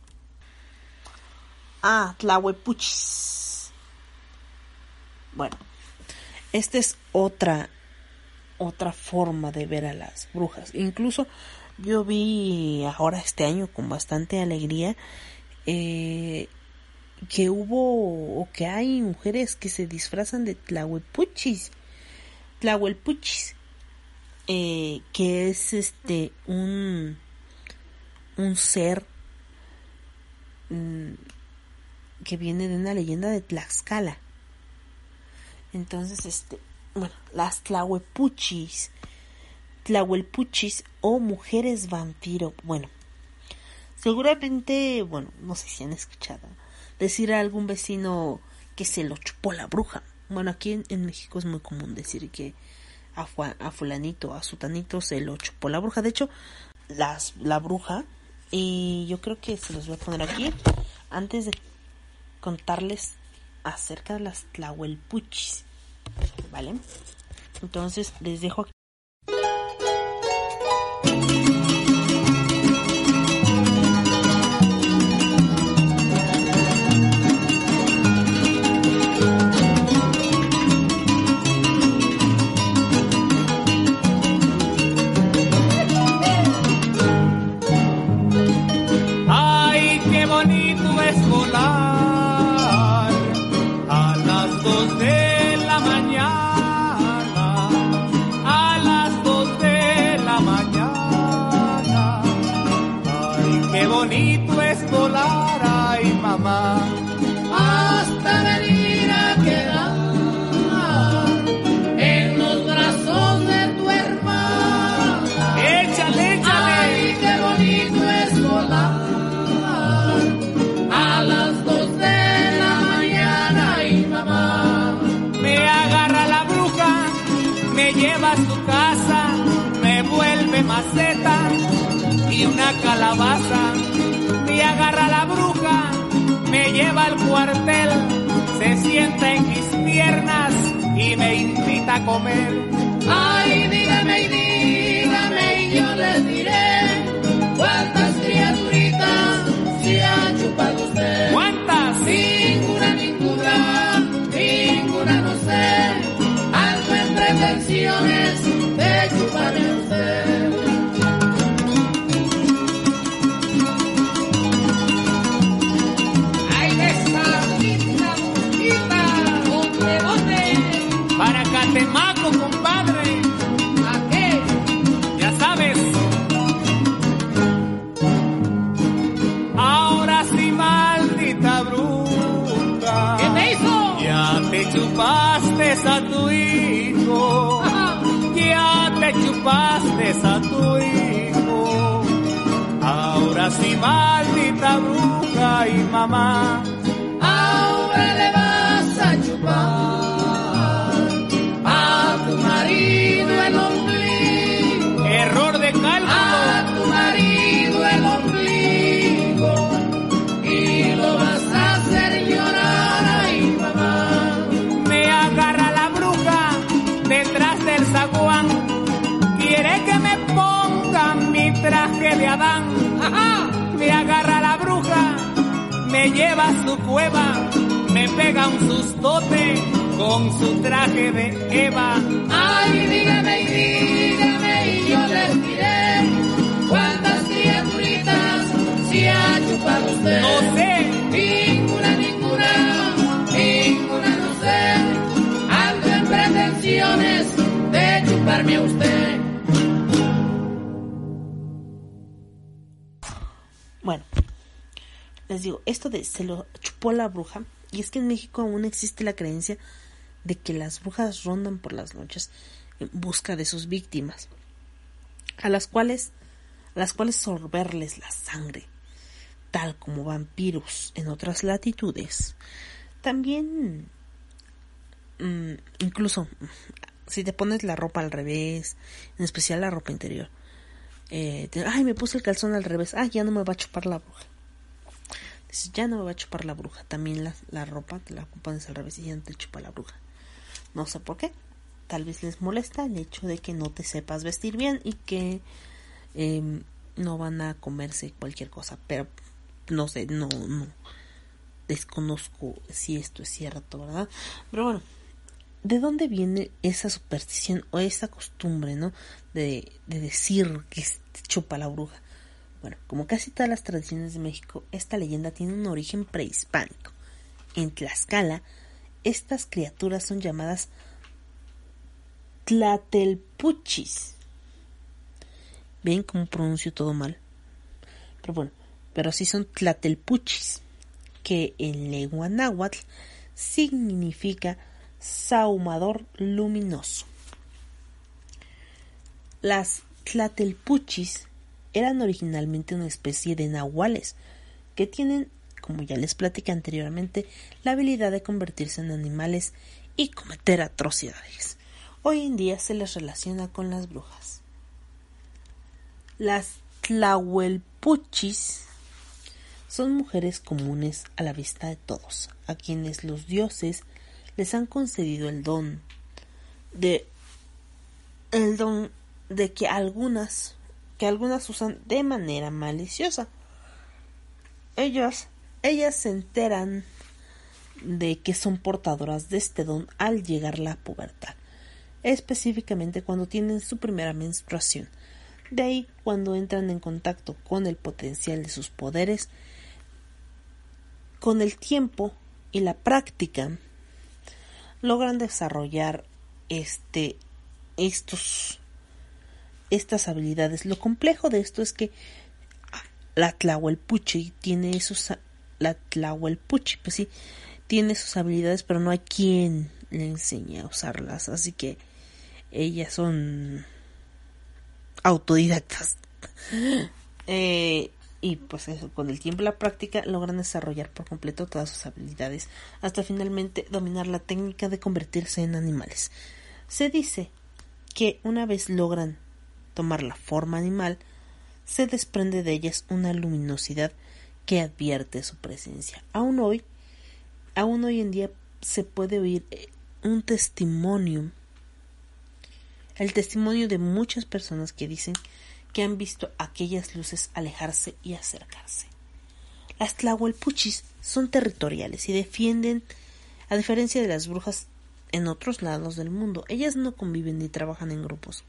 Ah, Tlahuepuchis. Bueno, esta es otra otra forma de ver a las brujas. Incluso yo vi ahora este año con bastante alegría eh, que hubo o que hay mujeres que se disfrazan de tlahuelpuchis. Tlahuelpuchis. Eh, que es este un un ser mm, que viene de una leyenda de Tlaxcala. Entonces, este, bueno, las tlahuepuchis, tlahuelpuchis o mujeres vampiro. Bueno, seguramente, bueno, no sé si han escuchado decir a algún vecino que se lo chupó la bruja. Bueno, aquí en, México es muy común decir que a, fulanito, a sutanito se lo chupó la bruja. De hecho, las, la bruja, y yo creo que se los voy a poner aquí, antes de contarles acerca de las tlahuelpuchis. ¿Vale? Entonces les dejo una calabaza. Me agarra la bruja, me lleva al cuartel, se sienta en mis piernas y me invita a comer. Ay, dígame y dígame y yo les diré cuántas criaturitas se ha chupado usted. ¿Cuántas? Ninguna, ninguna, ninguna no sé. Algo en pretensiones de chuparme usted. Te chupaste a tu hijo. Ahora sí, maldita bruja. ay mamá. Lleva a su cueva, me pega un sustote con su traje de Eva. Ay, dígame y dígame y yo les diré cuántas criaturitas se ha chupado usted. No sé, Ninguna, ninguna, ninguna, no sé. Ando en pretensiones de chuparme a usted. Esto de se lo chupó la bruja, y es que en México aún existe la creencia de que las brujas rondan por las noches en busca de sus víctimas, a las cuales, a las cuales sorberles la sangre, tal como vampiros en otras latitudes. También, mm, incluso, si te pones la ropa al revés, en especial la ropa interior, eh, ay, me puse el calzón al revés, ah, ya no me va a chupar la bruja. Ya no me va a chupar la bruja. También la, la ropa te la pones al revés y ya no te chupa la bruja. No sé por qué. Tal vez les molesta el hecho de que no te sepas vestir bien y que em, no van a comerse cualquier cosa. Pero no sé, no, no. Desconozco si esto es cierto, ¿verdad? Pero bueno, ¿de dónde viene esa superstición o esa costumbre, ¿no? De, de decir que chupa la bruja. Bueno, como casi todas las tradiciones de México, esta leyenda tiene un origen prehispánico. En Tlaxcala, estas criaturas son llamadas Tlatelpuchis. ¿Ven cómo pronuncio todo mal? Pero bueno, pero sí son Tlatelpuchis, que en lengua náhuatl significa saumador luminoso. Las Tlatelpuchis eran originalmente una especie de nahuales que tienen, como ya les platicé anteriormente, la habilidad de convertirse en animales y cometer atrocidades. Hoy en día se les relaciona con las brujas. Las Tlahuelpuchis son mujeres comunes a la vista de todos, a quienes los dioses les han concedido el don de el don de que algunas que algunas usan de manera maliciosa. Ellas ellas se enteran de que son portadoras de este don al llegar la pubertad, específicamente cuando tienen su primera menstruación. De ahí, cuando entran en contacto con el potencial de sus poderes, con el tiempo y la práctica, logran desarrollar este estos estas habilidades. Lo complejo de esto es que la Tlahuelpuchi tiene esos la pues sí, tiene sus habilidades, pero no hay quien le enseñe a usarlas, así que ellas son autodidactas. Eh, y pues con el tiempo y la práctica logran desarrollar por completo todas sus habilidades, hasta finalmente dominar la técnica de convertirse en animales. Se dice que una vez logran tomar la forma animal, se desprende de ellas una luminosidad que advierte su presencia. Aún hoy, aún hoy en día se puede oír eh, un testimonio, el testimonio de muchas personas que dicen que han visto aquellas luces alejarse y acercarse. Las tlahuelpuchis son territoriales y defienden, a diferencia de las brujas en otros lados del mundo, ellas no conviven ni trabajan en grupos.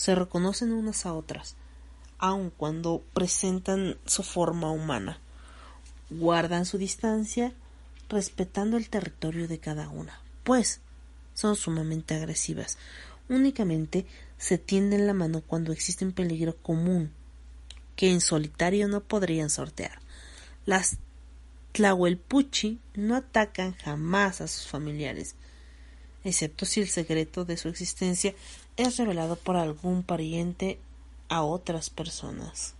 Se reconocen unas a otras, aun cuando presentan su forma humana. Guardan su distancia, respetando el territorio de cada una, pues son sumamente agresivas. Únicamente se tienden la mano cuando existe un peligro común que en solitario no podrían sortear. Las Tlahuelpuchi no atacan jamás a sus familiares, excepto si el secreto de su existencia es revelado por algún pariente a otras personas.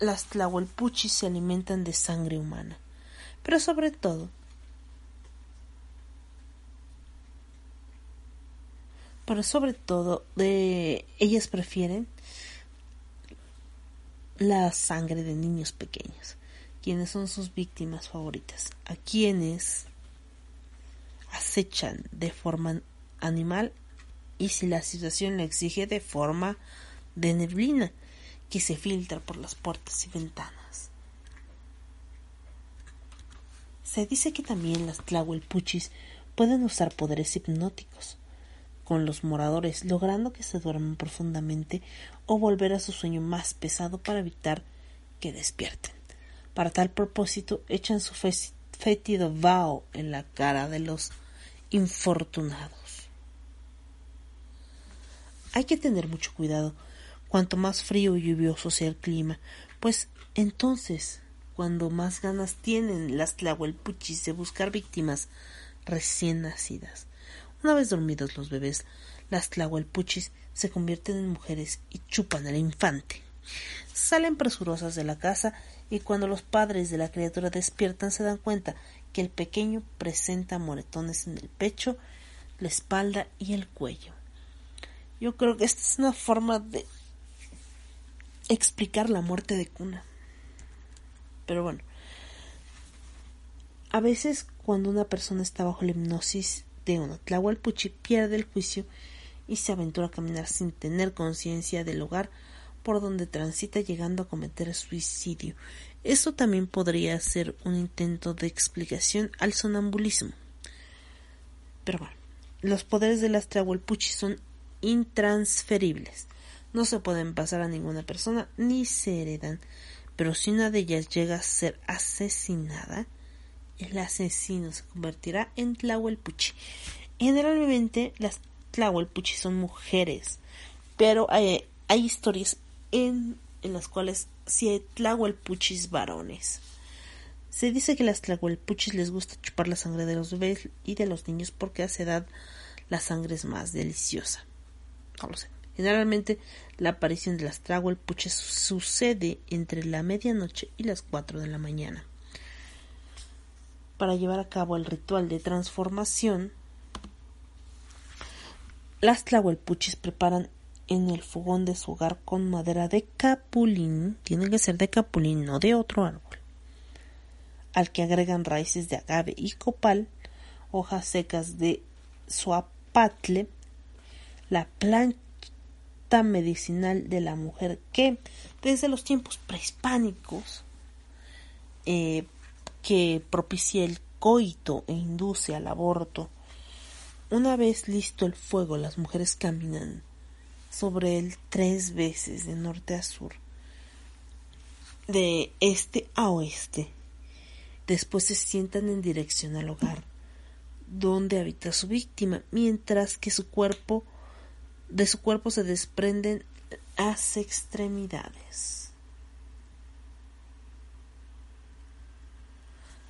las tlahuelpuchis se alimentan de sangre humana, pero sobre todo pero sobre todo de ellas prefieren la sangre de niños pequeños, quienes son sus víctimas favoritas, a quienes acechan de forma animal y si la situación lo exige de forma de neblina que se filtra por las puertas y ventanas. Se dice que también las tlahuelpuchis pueden usar poderes hipnóticos con los moradores, logrando que se duerman profundamente o volver a su sueño más pesado para evitar que despierten. Para tal propósito, echan su fétido vaho en la cara de los infortunados. Hay que tener mucho cuidado cuanto más frío y lluvioso sea el clima, pues entonces, cuando más ganas tienen las tlahuelpuchis de buscar víctimas recién nacidas. Una vez dormidos los bebés, las tlahuelpuchis se convierten en mujeres y chupan al infante. Salen presurosas de la casa y cuando los padres de la criatura despiertan se dan cuenta que el pequeño presenta moretones en el pecho, la espalda y el cuello. Yo creo que esta es una forma de explicar la muerte de cuna. Pero bueno, a veces cuando una persona está bajo la hipnosis de una tlahuelpuchi pierde el juicio y se aventura a caminar sin tener conciencia del lugar por donde transita llegando a cometer suicidio. Esto también podría ser un intento de explicación al sonambulismo. Pero bueno, los poderes de las tlahuelpuchi son intransferibles. No se pueden pasar a ninguna persona ni se heredan. Pero si una de ellas llega a ser asesinada, el asesino se convertirá en Tlahuelpuchi. Generalmente las Tlahuelpuchi son mujeres, pero hay, hay historias en, en, las cuales sí hay Tlahuelpuchis varones. Se dice que las Tlahuelpuchis les gusta chupar la sangre de los bebés y de los niños porque a esa edad la sangre es más deliciosa. Generalmente la aparición de las Tlahuelpuchis sucede entre la medianoche y las 4 de la mañana. Para llevar a cabo el ritual de transformación, las tlahuelpuchis preparan en el fogón de su hogar con madera de capulín, tiene que ser de capulín, no de otro árbol, al que agregan raíces de agave y copal, hojas secas de suapatle, la planta medicinal de la mujer que desde los tiempos prehispánicos eh, que propicia el coito e induce al aborto. Una vez listo el fuego, las mujeres caminan sobre él tres veces de norte a sur, de este a oeste. Después se sientan en dirección al hogar donde habita su víctima, mientras que su cuerpo de su cuerpo se desprenden las extremidades.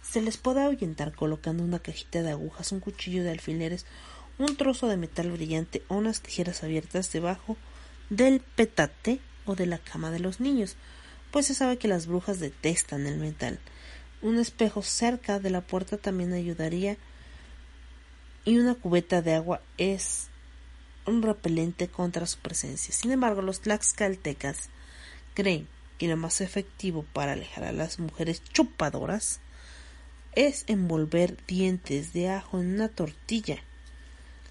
Se les puede ahuyentar colocando una cajita de agujas, un cuchillo de alfileres, un trozo de metal brillante o unas tijeras abiertas debajo del petate o de la cama de los niños, pues se sabe que las brujas detestan el metal. Un espejo cerca de la puerta también ayudaría y una cubeta de agua es un repelente contra su presencia. Sin embargo, los tlaxcaltecas creen que lo más efectivo para alejar a las mujeres chupadoras es envolver dientes de ajo en una tortilla,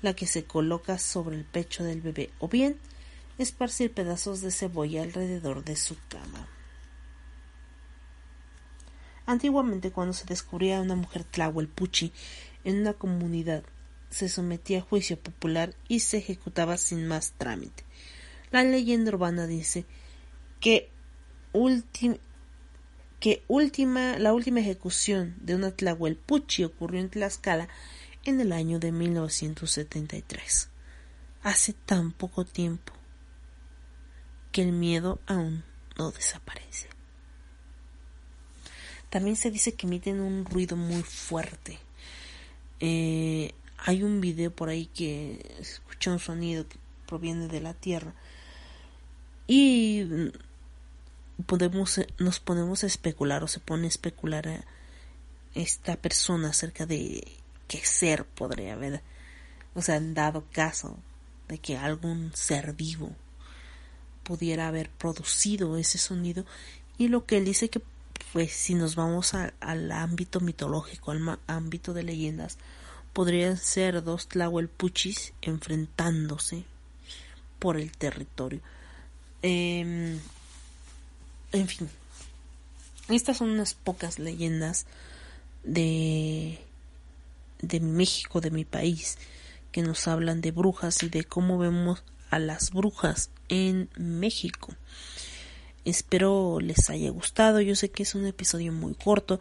la que se coloca sobre el pecho del bebé, o bien esparcir pedazos de cebolla alrededor de su cama. Antiguamente, cuando se descubría a una mujer tlahuelpuchi en una comunidad, se sometía a juicio popular y se ejecutaba sin más trámite. La leyenda urbana dice que que última, la última ejecución de una Tlahuelpuchi ocurrió en Tlaxcala en el año de 1973. Hace tan poco tiempo que el miedo aún no desaparece. También se dice que emiten un ruido muy fuerte. Eh, hay un video por ahí que escucha un sonido que proviene de la tierra. Y podemos, nos ponemos a especular o se pone a especular a esta persona acerca de qué ser podría haber, o sea, en dado caso de que algún ser vivo pudiera haber producido ese sonido. Y lo que él dice que pues si nos vamos al ámbito mitológico, al ámbito de leyendas, podrían ser dos Tlahuelpuchis enfrentándose por el territorio. Em, en fin, estas son unas pocas leyendas de, de México, de mi país, que nos hablan de brujas y de cómo vemos a las brujas en México. Espero les haya gustado. Yo sé que es un episodio muy corto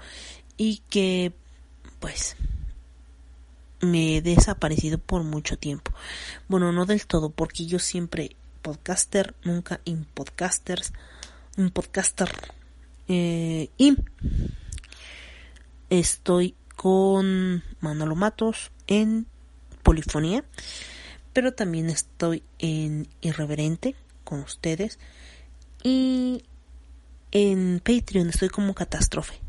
y que pues me he desaparecido por mucho tiempo. Bueno, no del todo, porque yo siempre podcaster, nunca in podcasters, un podcaster. Eh, y estoy con Manolo Matos en Polifonía, pero también estoy en Irreverente con ustedes y en Patreon estoy como catástrofe.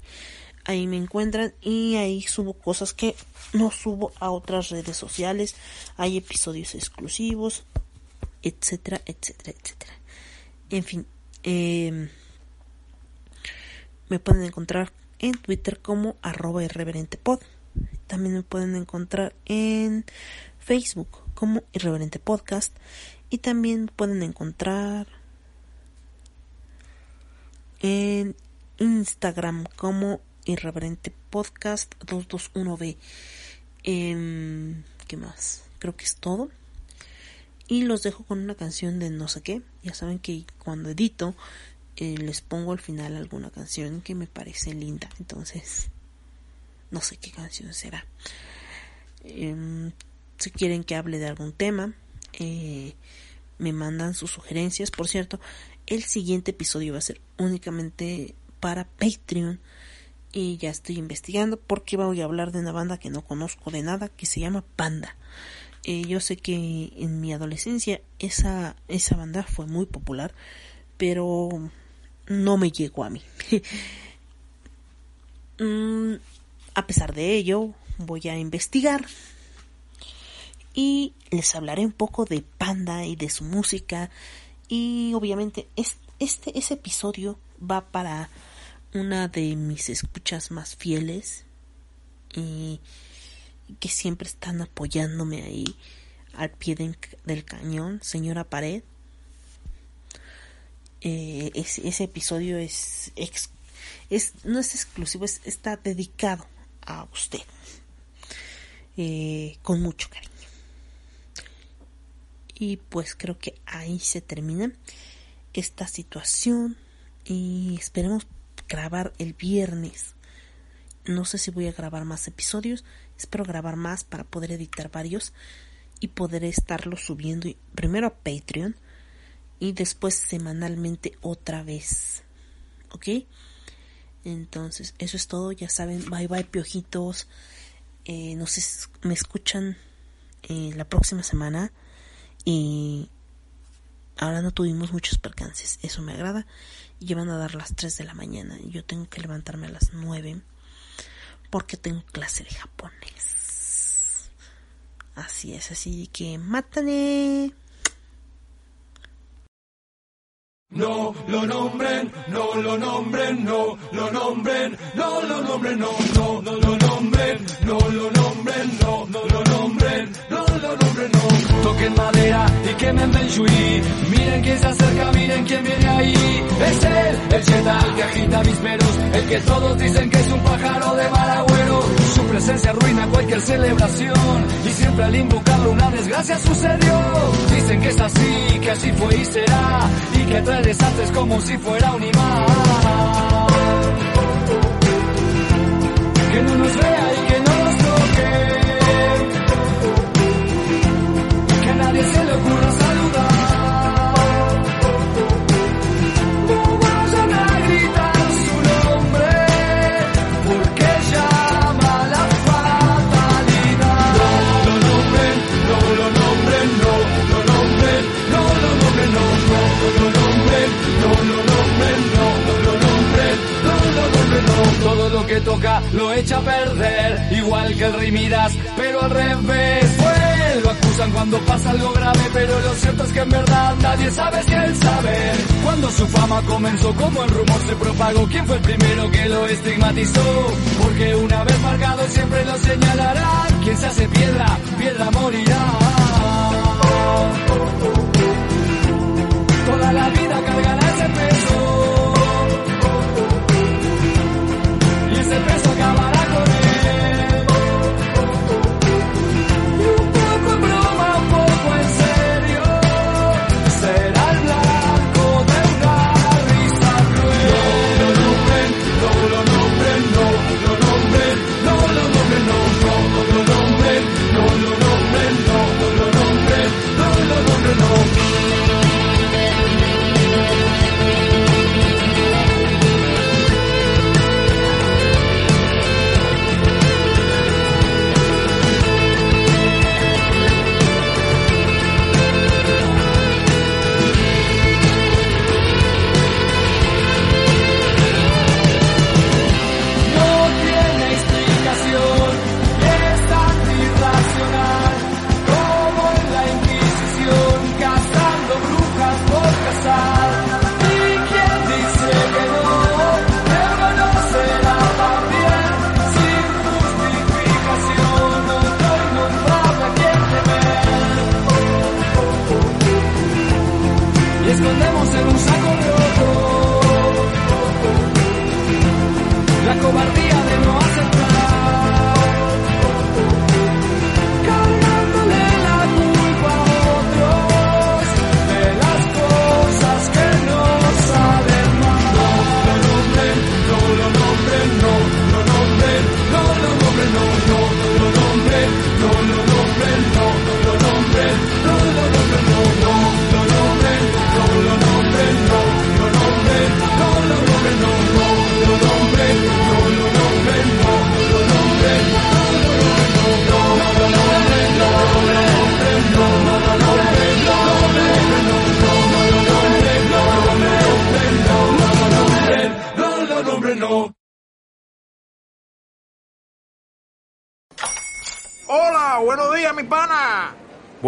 Ahí me encuentran y ahí subo cosas que no subo a otras redes sociales. Hay episodios exclusivos, etcétera, etcétera, etcétera. En fin, em, me pueden encontrar en Twitter como arroba irreverentepod. También me pueden encontrar en Facebook como Irreverente Podcast. Y también pueden encontrar en Instagram como Irreverente Podcast 221B. Em, ¿Qué más? Creo que es todo. Y los dejo con una canción de no sé qué. Ya saben que cuando edito eh, les pongo al final alguna canción que me parece linda. Entonces, no sé qué canción será. Em, si quieren que hable de algún tema, eh, me mandan sus sugerencias. Por cierto, el siguiente episodio va a ser únicamente para Patreon. Y ya estoy investigando porque voy a hablar de una banda que no conozco de nada que se llama Panda. Eh, yo sé que en mi adolescencia esa, esa banda fue muy popular, pero no me llegó a mí. Mm, a pesar de ello, voy a investigar y les hablaré un poco de Panda y de su música y obviamente este, ese episodio va para una de mis escuchas más fieles y que siempre están apoyándome ahí al pie del cañón, señora Pared. Eh, ese, episodio es, es, no es exclusivo, está dedicado a usted eh, con mucho cariño. Y pues creo que ahí se termina esta situación. Y esperemos grabar el viernes. No sé si voy a grabar más episodios. Espero grabar más para poder editar varios y poder estarlo subiendo primero a Patreon y después semanalmente otra vez. ¿Ok? Entonces, eso es todo. Ya saben, bye bye, piojitos. Eh, no sé, me escuchan eh, la próxima semana. Y ahora no tuvimos muchos percances, eso me agrada. Y van a dar las 3 de la mañana. Yo tengo que levantarme a las 9 porque tengo clase de japonés. Así es, así que mátane. No lo nombren, no lo nombren, no lo nombren, no lo nombren, no, no, no lo nombren, no lo nombren, no, no lo nombren, no lo nombren, no. Toquen madera y quemen Benjuí. Miren quién se acerca, miren quién viene ahí. Es él, el cheta, el que agita avisperos, el que todos dicen que es un pájaro de mal agüero. Su presencia arruina cualquier celebración y siempre al invocarlo una desgracia sucedió. Dicen que es así, que así fue y será y que trae desastres como si fuera un imán. Que no nos vea y que no nos toque. Que nadie se le ocurra a perder, igual que el rey pero al revés. Pues lo acusan cuando pasa algo grave, pero lo cierto es que en verdad nadie sabe si él sabe. Cuando su fama comenzó, como el rumor se propagó, quién fue el primero que lo estigmatizó. Porque una vez marcado siempre lo señalarán. Quien se hace piedra, piedra morirá. Toda la vida cargará ese peso.